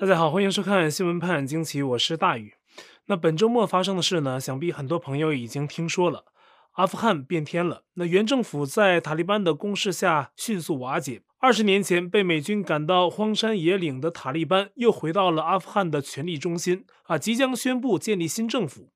大家好，欢迎收看新闻判惊奇，我是大宇。那本周末发生的事呢，想必很多朋友已经听说了。阿富汗变天了，那原政府在塔利班的攻势下迅速瓦解。二十年前被美军赶到荒山野岭的塔利班，又回到了阿富汗的权力中心啊，即将宣布建立新政府。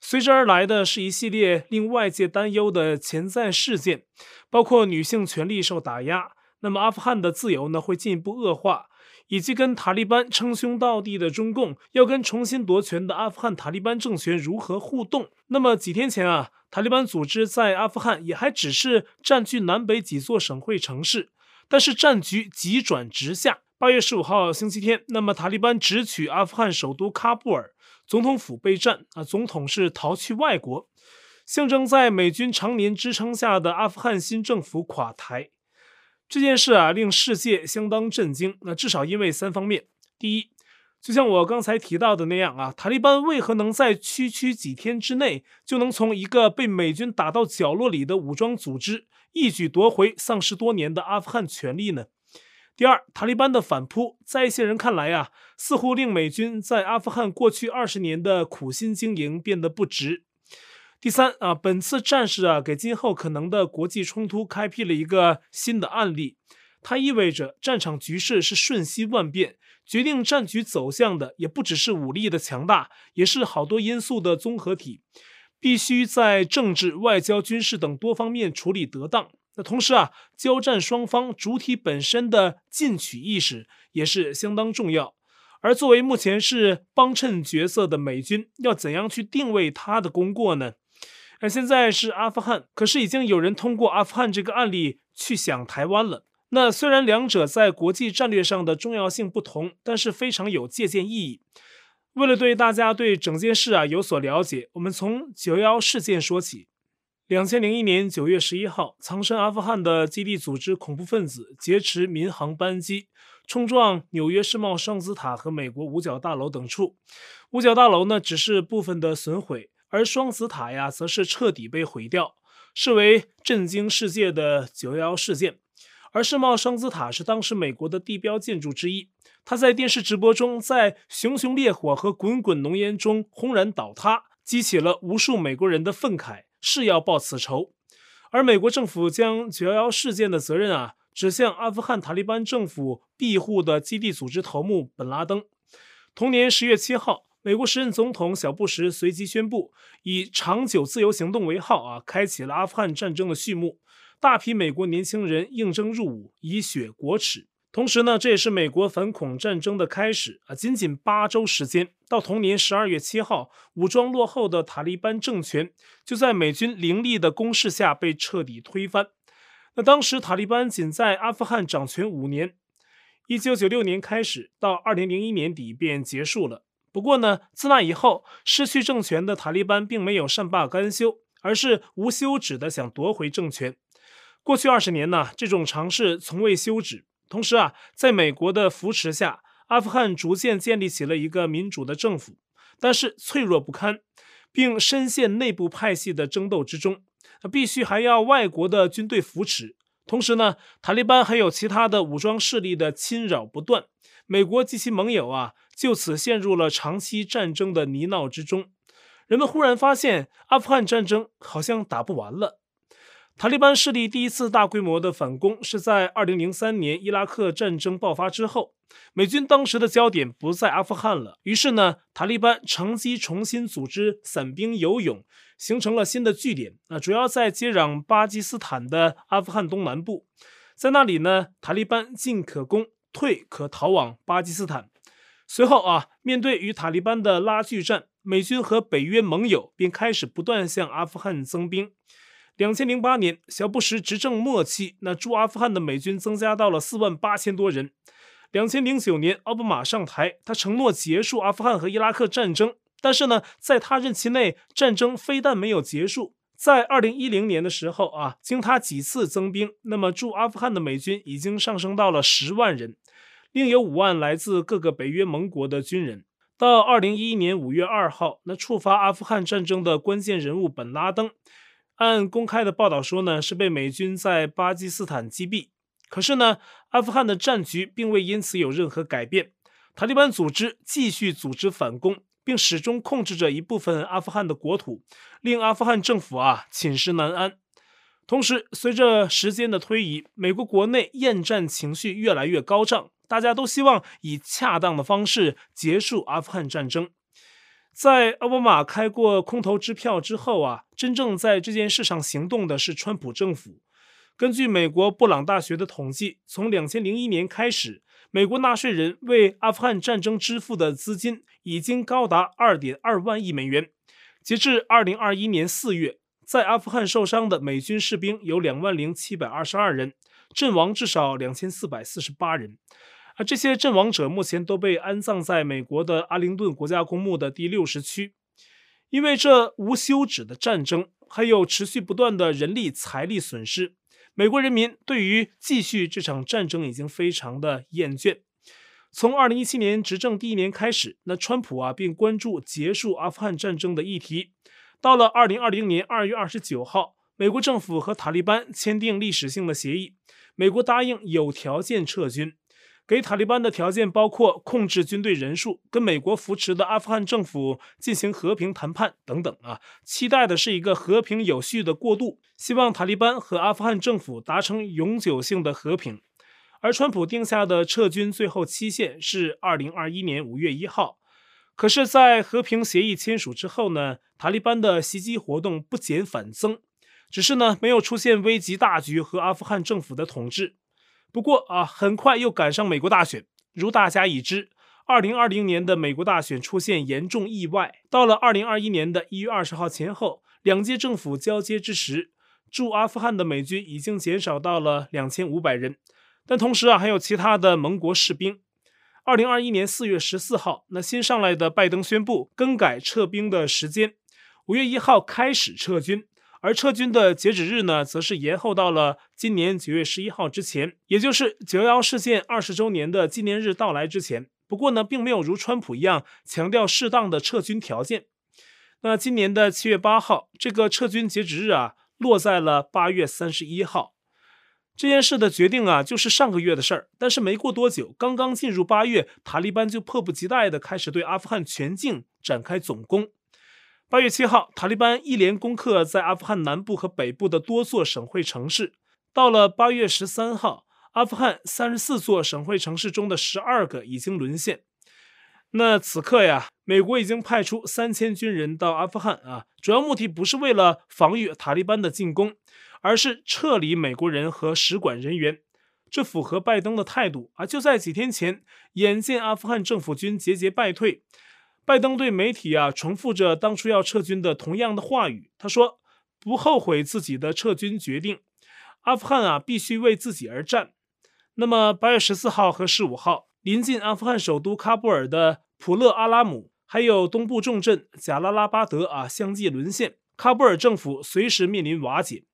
随之而来的是一系列令外界担忧的潜在事件，包括女性权利受打压，那么阿富汗的自由呢，会进一步恶化。以及跟塔利班称兄道弟的中共要跟重新夺权的阿富汗塔利班政权如何互动？那么几天前啊，塔利班组织在阿富汗也还只是占据南北几座省会城市，但是战局急转直下。八月十五号星期天，那么塔利班直取阿富汗首都喀布尔，总统府被占啊，总统是逃去外国，象征在美军常年支撑下的阿富汗新政府垮台。这件事啊，令世界相当震惊。那至少因为三方面：第一，就像我刚才提到的那样啊，塔利班为何能在区区几天之内就能从一个被美军打到角落里的武装组织，一举夺回丧失多年的阿富汗权力呢？第二，塔利班的反扑，在一些人看来啊，似乎令美军在阿富汗过去二十年的苦心经营变得不值。第三啊，本次战事啊，给今后可能的国际冲突开辟了一个新的案例。它意味着战场局势是瞬息万变，决定战局走向的也不只是武力的强大，也是好多因素的综合体。必须在政治、外交、军事等多方面处理得当。那同时啊，交战双方主体本身的进取意识也是相当重要。而作为目前是帮衬角色的美军，要怎样去定位他的功过呢？而现在是阿富汗，可是已经有人通过阿富汗这个案例去想台湾了。那虽然两者在国际战略上的重要性不同，但是非常有借鉴意义。为了对大家对整件事啊有所了解，我们从九幺幺事件说起。两千零一年九月十一号，藏身阿富汗的基地组织恐怖分子劫持民航班机，冲撞纽约世贸双子塔和美国五角大楼等处。五角大楼呢，只是部分的损毁。而双子塔呀，则是彻底被毁掉，视为震惊世界的九幺幺事件。而世贸双子塔是当时美国的地标建筑之一，它在电视直播中，在熊熊烈火和滚滚浓烟中轰然倒塌，激起了无数美国人的愤慨，誓要报此仇。而美国政府将九幺幺事件的责任啊，指向阿富汗塔利班政府庇护的基地组织头目本拉登。同年十月七号。美国时任总统小布什随即宣布，以“长久自由行动”为号啊，开启了阿富汗战争的序幕。大批美国年轻人应征入伍，以雪国耻。同时呢，这也是美国反恐战争的开始啊。仅仅八周时间，到同年十二月七号，武装落后的塔利班政权就在美军凌厉的攻势下被彻底推翻。那当时塔利班仅在阿富汗掌权五年，一九九六年开始，到二零零一年底便结束了。不过呢，自那以后，失去政权的塔利班并没有善罢甘休，而是无休止的想夺回政权。过去二十年呢，这种尝试从未休止。同时啊，在美国的扶持下，阿富汗逐渐建立起了一个民主的政府，但是脆弱不堪，并深陷内部派系的争斗之中。必须还要外国的军队扶持。同时呢，塔利班还有其他的武装势力的侵扰不断。美国及其盟友啊，就此陷入了长期战争的泥淖之中。人们忽然发现，阿富汗战争好像打不完了。塔利班势力第一次大规模的反攻是在2003年伊拉克战争爆发之后。美军当时的焦点不在阿富汗了，于是呢，塔利班乘机重新组织散兵游勇，形成了新的据点。那主要在接壤巴基斯坦的阿富汗东南部，在那里呢，塔利班进可攻。退可逃往巴基斯坦。随后啊，面对与塔利班的拉锯战，美军和北约盟友便开始不断向阿富汗增兵。两千零八年，小布什执政末期，那驻阿富汗的美军增加到了四万八千多人。两千零九年，奥巴马上台，他承诺结束阿富汗和伊拉克战争，但是呢，在他任期内，战争非但没有结束。在二零一零年的时候啊，经他几次增兵，那么驻阿富汗的美军已经上升到了十万人，另有五万来自各个北约盟国的军人。到二零一一年五月二号，那触发阿富汗战争的关键人物本拉登，按公开的报道说呢，是被美军在巴基斯坦击毙。可是呢，阿富汗的战局并未因此有任何改变。塔利班组织继续组织反攻，并始终控制着一部分阿富汗的国土，令阿富汗政府啊寝食难安。同时，随着时间的推移，美国国内厌战情绪越来越高涨，大家都希望以恰当的方式结束阿富汗战争。在奥巴马开过空头支票之后啊，真正在这件事上行动的是川普政府。根据美国布朗大学的统计，从两千零一年开始，美国纳税人为阿富汗战争支付的资金已经高达二点二万亿美元。截至二零二一年四月，在阿富汗受伤的美军士兵有两万零七百二十二人，阵亡至少两千四百四十八人。而这些阵亡者目前都被安葬在美国的阿灵顿国家公墓的第六十区。因为这无休止的战争，还有持续不断的人力财力损失。美国人民对于继续这场战争已经非常的厌倦。从二零一七年执政第一年开始，那川普啊便关注结束阿富汗战争的议题。到了二零二零年二月二十九号，美国政府和塔利班签订历史性的协议，美国答应有条件撤军。给塔利班的条件包括控制军队人数、跟美国扶持的阿富汗政府进行和平谈判等等啊，期待的是一个和平有序的过渡，希望塔利班和阿富汗政府达成永久性的和平。而川普定下的撤军最后期限是二零二一年五月一号，可是，在和平协议签署之后呢，塔利班的袭击活动不减反增，只是呢没有出现危及大局和阿富汗政府的统治。不过啊，很快又赶上美国大选。如大家已知，二零二零年的美国大选出现严重意外。到了二零二一年的一月二十号前后，两届政府交接之时，驻阿富汗的美军已经减少到了两千五百人。但同时啊，还有其他的盟国士兵。二零二一年四月十四号，那新上来的拜登宣布更改撤兵的时间，五月一号开始撤军。而撤军的截止日呢，则是延后到了今年九月十一号之前，也就是九幺幺事件二十周年的纪念日到来之前。不过呢，并没有如川普一样强调适当的撤军条件。那今年的七月八号，这个撤军截止日啊，落在了八月三十一号。这件事的决定啊，就是上个月的事儿。但是没过多久，刚刚进入八月，塔利班就迫不及待地开始对阿富汗全境展开总攻。八月七号，塔利班一连攻克在阿富汗南部和北部的多座省会城市。到了八月十三号，阿富汗三十四座省会城市中的十二个已经沦陷。那此刻呀，美国已经派出三千军人到阿富汗啊，主要目的不是为了防御塔利班的进攻，而是撤离美国人和使馆人员。这符合拜登的态度啊！就在几天前，眼见阿富汗政府军节节败退。拜登对媒体啊重复着当初要撤军的同样的话语，他说不后悔自己的撤军决定，阿富汗啊必须为自己而战。那么八月十四号和十五号，临近阿富汗首都喀布尔的普勒阿拉姆，还有东部重镇贾拉拉巴德啊相继沦陷，喀布尔政府随时面临瓦解。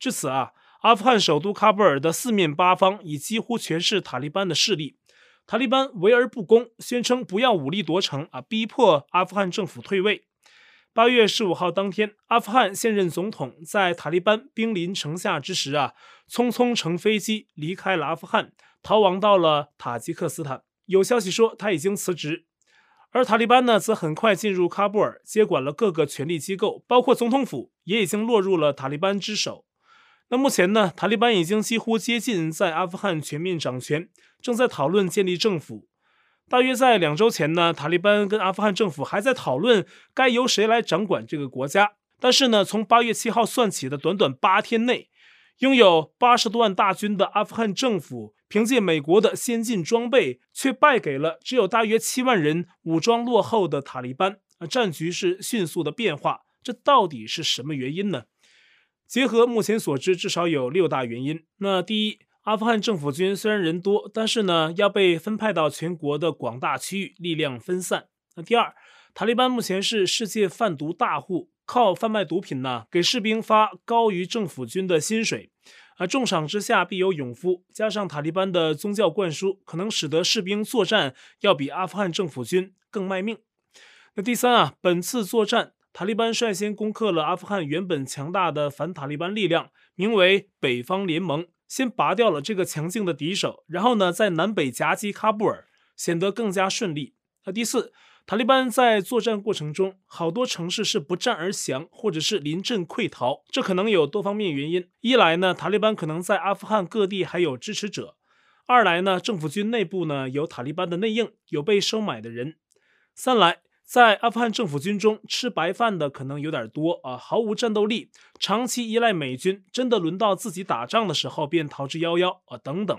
至此啊，阿富汗首都喀布尔的四面八方已几乎全是塔利班的势力。塔利班围而不攻，宣称不要武力夺城啊，逼迫阿富汗政府退位。八月十五号当天，阿富汗现任总统在塔利班兵临城下之时啊，匆匆乘飞机离开了阿富汗，逃亡到了塔吉克斯坦。有消息说他已经辞职，而塔利班呢，则很快进入喀布尔，接管了各个权力机构，包括总统府也已经落入了塔利班之手。那目前呢，塔利班已经几乎接近在阿富汗全面掌权，正在讨论建立政府。大约在两周前呢，塔利班跟阿富汗政府还在讨论该由谁来掌管这个国家。但是呢，从八月七号算起的短短八天内，拥有八十多万大军的阿富汗政府，凭借美国的先进装备，却败给了只有大约七万人、武装落后的塔利班。啊，战局是迅速的变化，这到底是什么原因呢？结合目前所知，至少有六大原因。那第一，阿富汗政府军虽然人多，但是呢，要被分派到全国的广大区域，力量分散。那第二，塔利班目前是世界贩毒大户，靠贩卖毒品呢，给士兵发高于政府军的薪水。而重赏之下必有勇夫，加上塔利班的宗教灌输，可能使得士兵作战要比阿富汗政府军更卖命。那第三啊，本次作战。塔利班率先攻克了阿富汗原本强大的反塔利班力量，名为北方联盟，先拔掉了这个强劲的敌手，然后呢，在南北夹击喀布尔，显得更加顺利。那第四，塔利班在作战过程中，好多城市是不战而降，或者是临阵溃逃，这可能有多方面原因。一来呢，塔利班可能在阿富汗各地还有支持者；二来呢，政府军内部呢有塔利班的内应，有被收买的人；三来，在阿富汗政府军中吃白饭的可能有点多啊，毫无战斗力，长期依赖美军，真的轮到自己打仗的时候便逃之夭夭啊，等等。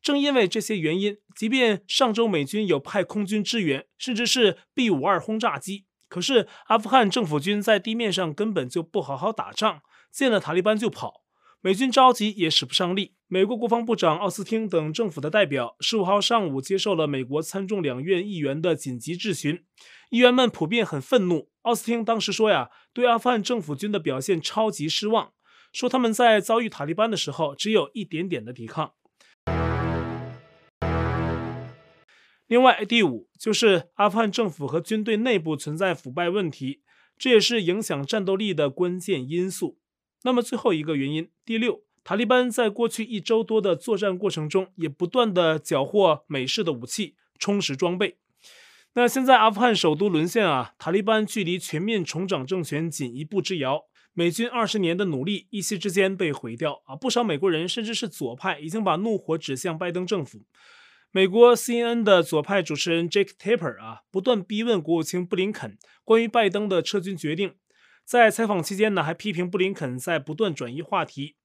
正因为这些原因，即便上周美军有派空军支援，甚至是 B-52 轰炸机，可是阿富汗政府军在地面上根本就不好好打仗，见了塔利班就跑，美军着急也使不上力。美国国防部长奥斯汀等政府的代表十五号上午接受了美国参众两院议员的紧急质询，议员们普遍很愤怒。奥斯汀当时说呀，对阿富汗政府军的表现超级失望，说他们在遭遇塔利班的时候只有一点点的抵抗。另外，第五就是阿富汗政府和军队内部存在腐败问题，这也是影响战斗力的关键因素。那么最后一个原因，第六，塔利班在过去一周多的作战过程中，也不断地缴获美式的武器，充实装备。那现在阿富汗首都沦陷啊，塔利班距离全面重掌政权仅一步之遥。美军二十年的努力一夕之间被毁掉啊！不少美国人甚至是左派已经把怒火指向拜登政府。美国 CNN 的左派主持人 Jake Tapper 啊，不断逼问国务卿布林肯关于拜登的撤军决定。在采访期间呢，还批评布林肯在不断转移话题。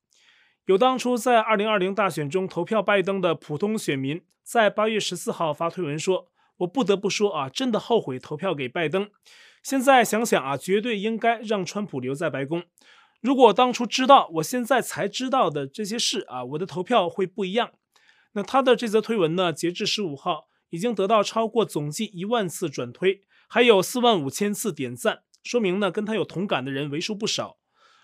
有当初在2020大选中投票拜登的普通选民，在8月14号发推文说：“我不得不说啊，真的后悔投票给拜登。现在想想啊，绝对应该让川普留在白宫。如果当初知道我现在才知道的这些事啊，我的投票会不一样。”那他的这则推文呢，截至十五号已经得到超过总计一万次转推，还有四万五千次点赞，说明呢跟他有同感的人为数不少。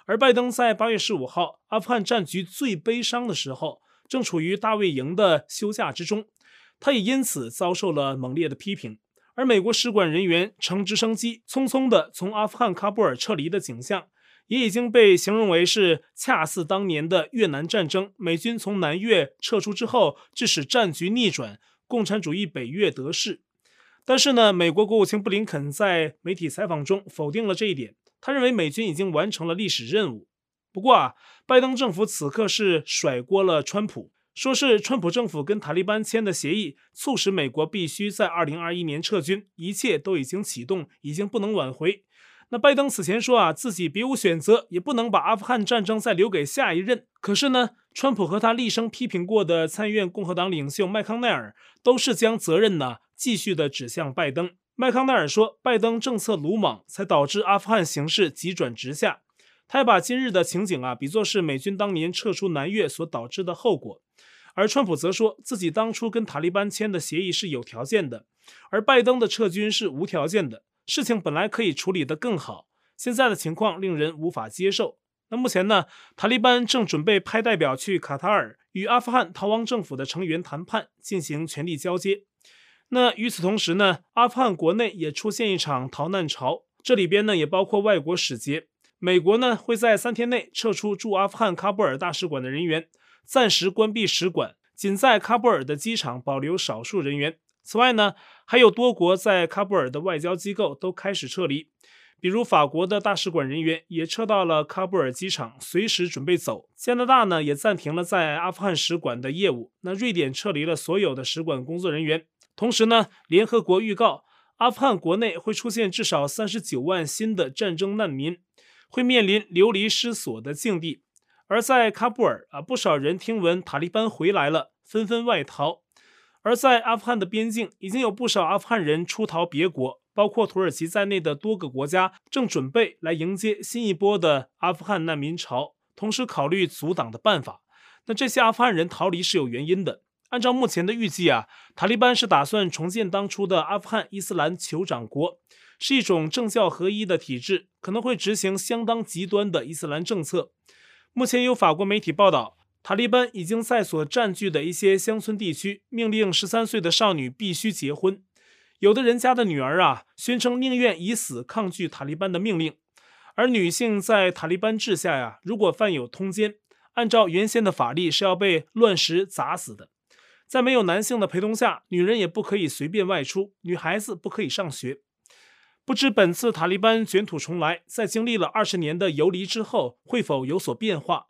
而拜登在八月十五号阿富汗战局最悲伤的时候，正处于大卫营的休假之中，他也因此遭受了猛烈的批评。而美国使馆人员乘直升机匆匆地从阿富汗喀布尔撤离的景象。也已经被形容为是恰似当年的越南战争，美军从南越撤出之后，致使战局逆转，共产主义北越得势。但是呢，美国国务卿布林肯在媒体采访中否定了这一点，他认为美军已经完成了历史任务。不过啊，拜登政府此刻是甩锅了川普，说是川普政府跟塔利班签的协议，促使美国必须在2021年撤军，一切都已经启动，已经不能挽回。那拜登此前说啊，自己别无选择，也不能把阿富汗战争再留给下一任。可是呢，川普和他厉声批评过的参议院共和党领袖麦康奈尔，都是将责任呢继续的指向拜登。麦康奈尔说，拜登政策鲁莽，才导致阿富汗形势急转直下。他还把今日的情景啊，比作是美军当年撤出南越所导致的后果。而川普则说自己当初跟塔利班签的协议是有条件的，而拜登的撤军是无条件的。事情本来可以处理得更好，现在的情况令人无法接受。那目前呢，塔利班正准备派代表去卡塔尔与阿富汗逃亡政府的成员谈判，进行权力交接。那与此同时呢，阿富汗国内也出现一场逃难潮，这里边呢也包括外国使节。美国呢会在三天内撤出驻阿富汗喀布尔大使馆的人员，暂时关闭使馆，仅在喀布尔的机场保留少数人员。此外呢，还有多国在喀布尔的外交机构都开始撤离，比如法国的大使馆人员也撤到了喀布尔机场，随时准备走。加拿大呢也暂停了在阿富汗使馆的业务。那瑞典撤离了所有的使馆工作人员。同时呢，联合国预告，阿富汗国内会出现至少三十九万新的战争难民，会面临流离失所的境地。而在喀布尔啊，不少人听闻塔利班回来了，纷纷外逃。而在阿富汗的边境，已经有不少阿富汗人出逃别国，包括土耳其在内的多个国家正准备来迎接新一波的阿富汗难民潮，同时考虑阻挡的办法。那这些阿富汗人逃离是有原因的。按照目前的预计啊，塔利班是打算重建当初的阿富汗伊斯兰酋长国，是一种政教合一的体制，可能会执行相当极端的伊斯兰政策。目前有法国媒体报道。塔利班已经在所占据的一些乡村地区命令十三岁的少女必须结婚，有的人家的女儿啊宣称宁愿以死抗拒塔利班的命令，而女性在塔利班治下呀，如果犯有通奸，按照原先的法律是要被乱石砸死的。在没有男性的陪同下，女人也不可以随便外出，女孩子不可以上学。不知本次塔利班卷土重来，在经历了二十年的游离之后，会否有所变化？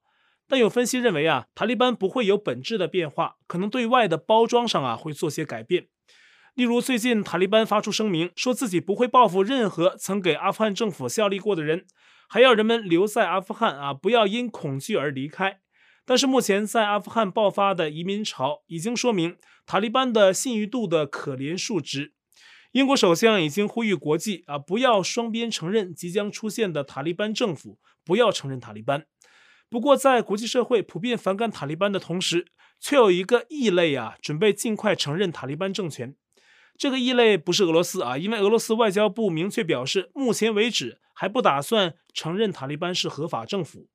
但有分析认为啊，塔利班不会有本质的变化，可能对外的包装上啊会做些改变。例如，最近塔利班发出声明，说自己不会报复任何曾给阿富汗政府效力过的人，还要人们留在阿富汗啊，不要因恐惧而离开。但是目前在阿富汗爆发的移民潮已经说明塔利班的信誉度的可怜数值。英国首相已经呼吁国际啊，不要双边承认即将出现的塔利班政府，不要承认塔利班。不过，在国际社会普遍反感塔利班的同时，却有一个异类啊，准备尽快承认塔利班政权。这个异类不是俄罗斯啊，因为俄罗斯外交部明确表示，目前为止还不打算承认塔利班是合法政府。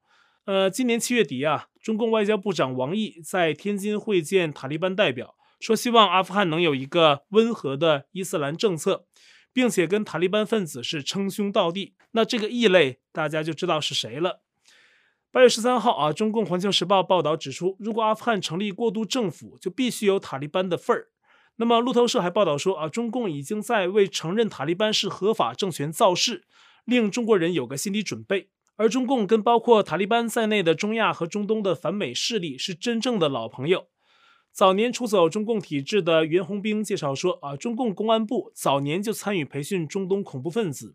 呃，今年七月底啊，中共外交部长王毅在天津会见塔利班代表，说希望阿富汗能有一个温和的伊斯兰政策，并且跟塔利班分子是称兄道弟。那这个异类大家就知道是谁了。八月十三号啊，中共环球时报报道指出，如果阿富汗成立过渡政府，就必须有塔利班的份儿。那么路透社还报道说啊，中共已经在为承认塔利班是合法政权造势，令中国人有个心理准备。而中共跟包括塔利班在内的中亚和中东的反美势力是真正的老朋友。早年出走中共体制的袁宏兵介绍说，啊，中共公安部早年就参与培训中东恐怖分子，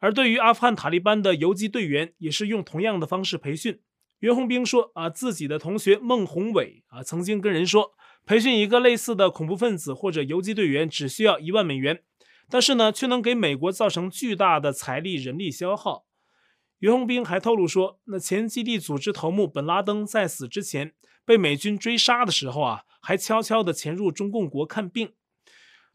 而对于阿富汗塔利班的游击队员，也是用同样的方式培训。袁宏兵说，啊，自己的同学孟宏伟啊，曾经跟人说，培训一个类似的恐怖分子或者游击队员只需要一万美元，但是呢，却能给美国造成巨大的财力人力消耗。袁宏兵还透露说，那前基地组织头目本拉登在死之前被美军追杀的时候啊，还悄悄地潜入中共国看病。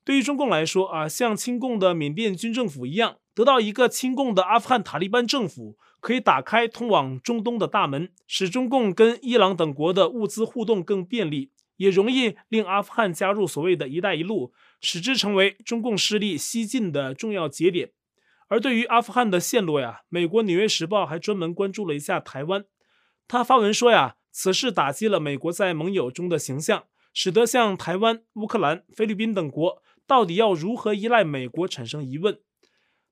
对于中共来说啊，像亲共的缅甸军政府一样，得到一个亲共的阿富汗塔利班政府，可以打开通往中东的大门，使中共跟伊朗等国的物资互动更便利，也容易令阿富汗加入所谓的一带一路，使之成为中共势力西进的重要节点。而对于阿富汗的陷落呀，美国《纽约时报》还专门关注了一下台湾。他发文说呀，此事打击了美国在盟友中的形象，使得像台湾、乌克兰、菲律宾等国到底要如何依赖美国产生疑问。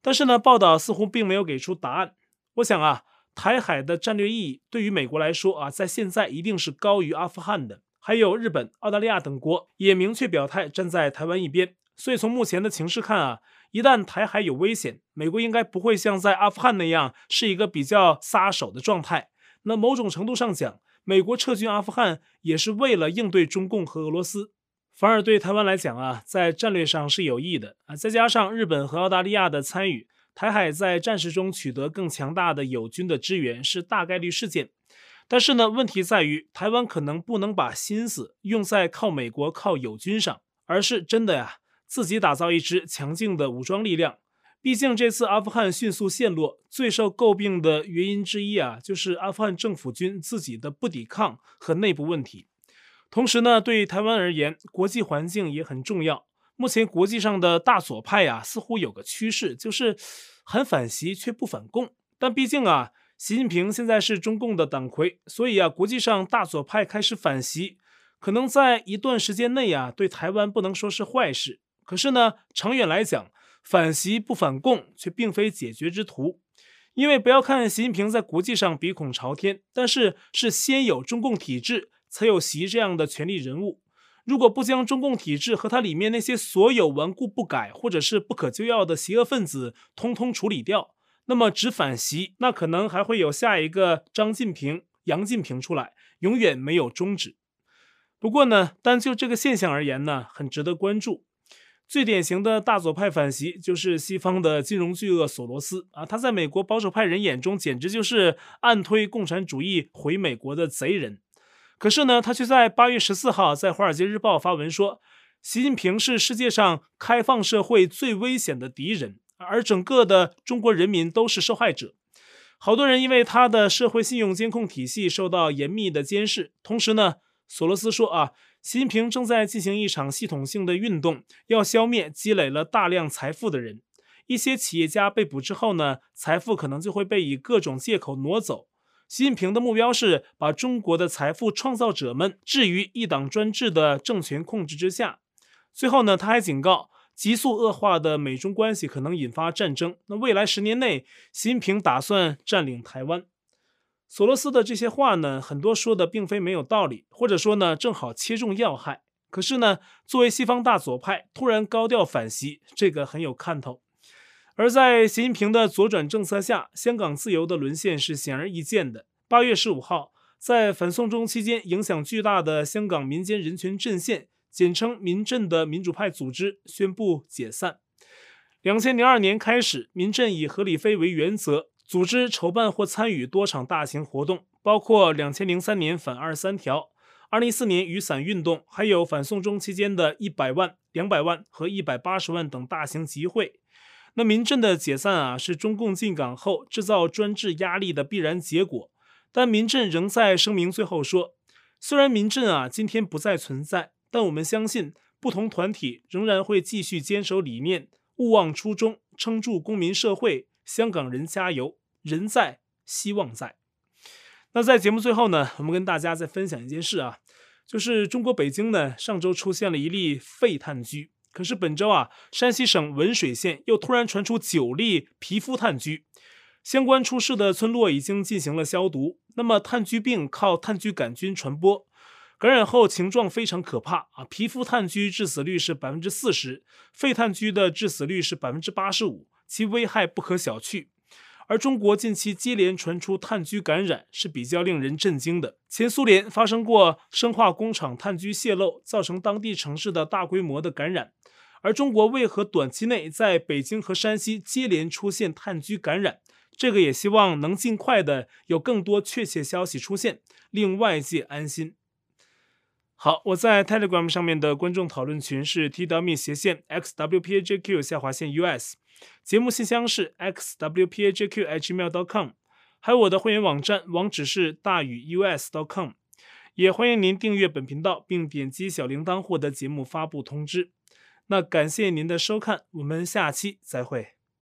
但是呢，报道似乎并没有给出答案。我想啊，台海的战略意义对于美国来说啊，在现在一定是高于阿富汗的。还有日本、澳大利亚等国也明确表态站在台湾一边。所以从目前的情势看啊。一旦台海有危险，美国应该不会像在阿富汗那样是一个比较撒手的状态。那某种程度上讲，美国撤军阿富汗也是为了应对中共和俄罗斯，反而对台湾来讲啊，在战略上是有益的啊。再加上日本和澳大利亚的参与，台海在战事中取得更强大的友军的支援是大概率事件。但是呢，问题在于台湾可能不能把心思用在靠美国、靠友军上，而是真的呀。自己打造一支强劲的武装力量，毕竟这次阿富汗迅速陷落，最受诟病的原因之一啊，就是阿富汗政府军自己的不抵抗和内部问题。同时呢，对台湾而言，国际环境也很重要。目前国际上的大左派啊，似乎有个趋势，就是很反习却不反共。但毕竟啊，习近平现在是中共的党魁，所以啊，国际上大左派开始反习，可能在一段时间内啊，对台湾不能说是坏事。可是呢，长远来讲，反习不反共却并非解决之途，因为不要看习近平在国际上鼻孔朝天，但是是先有中共体制，才有习这样的权力人物。如果不将中共体制和它里面那些所有顽固不改或者是不可救药的邪恶分子通通处理掉，那么只反习，那可能还会有下一个张近平、杨近平出来，永远没有终止。不过呢，单就这个现象而言呢，很值得关注。最典型的大左派反袭就是西方的金融巨鳄索罗斯啊，他在美国保守派人眼中简直就是暗推共产主义回美国的贼人。可是呢，他却在八月十四号在《华尔街日报》发文说，习近平是世界上开放社会最危险的敌人，而整个的中国人民都是受害者。好多人因为他的社会信用监控体系受到严密的监视，同时呢，索罗斯说啊。习近平正在进行一场系统性的运动，要消灭积累了大量财富的人。一些企业家被捕之后呢，财富可能就会被以各种借口挪走。习近平的目标是把中国的财富创造者们置于一党专制的政权控制之下。最后呢，他还警告，急速恶化的美中关系可能引发战争。那未来十年内，习近平打算占领台湾。索罗斯的这些话呢，很多说的并非没有道理，或者说呢，正好切中要害。可是呢，作为西方大左派，突然高调反袭，这个很有看头。而在习近平的左转政策下，香港自由的沦陷是显而易见的。八月十五号，在反送中期间，影响巨大的香港民间人权阵线（简称民阵）的民主派组织宣布解散。两千零二年开始，民阵以合理非为原则，组织筹办或参与多场大型活动，包括两千零三年反二十三条、二零一四年雨伞运动，还有反送中期间的一百万、两百万和一百八十万等大型集会。那民阵的解散啊，是中共进港后制造专制压力的必然结果。但民阵仍在声明最后说，虽然民阵啊今天不再存在，但我们相信不同团体仍然会继续坚守理念，勿忘初衷，撑住公民社会。香港人加油，人在，希望在。那在节目最后呢，我们跟大家再分享一件事啊，就是中国北京呢上周出现了一例肺炭疽。可是本周啊，山西省文水县又突然传出九例皮肤炭疽，相关出事的村落已经进行了消毒。那么炭疽病靠炭疽杆菌传播，感染后情状非常可怕啊！皮肤炭疽致死率是百分之四十，肺炭疽的致死率是百分之八十五，其危害不可小觑。而中国近期接连传出炭疽感染，是比较令人震惊的。前苏联发生过生化工厂炭疽泄漏，造成当地城市的大规模的感染。而中国为何短期内在北京和山西接连出现炭疽感染？这个也希望能尽快的有更多确切消息出现，令外界安心。好，我在 Telegram 上面的观众讨论群是 t.me 斜线 xwpajq 下划线 us，节目信箱是 xwpajqhmail.com，还有我的会员网站网址是大宇 us.com，也欢迎您订阅本频道并点击小铃铛获得节目发布通知。那感谢您的收看，我们下期再会。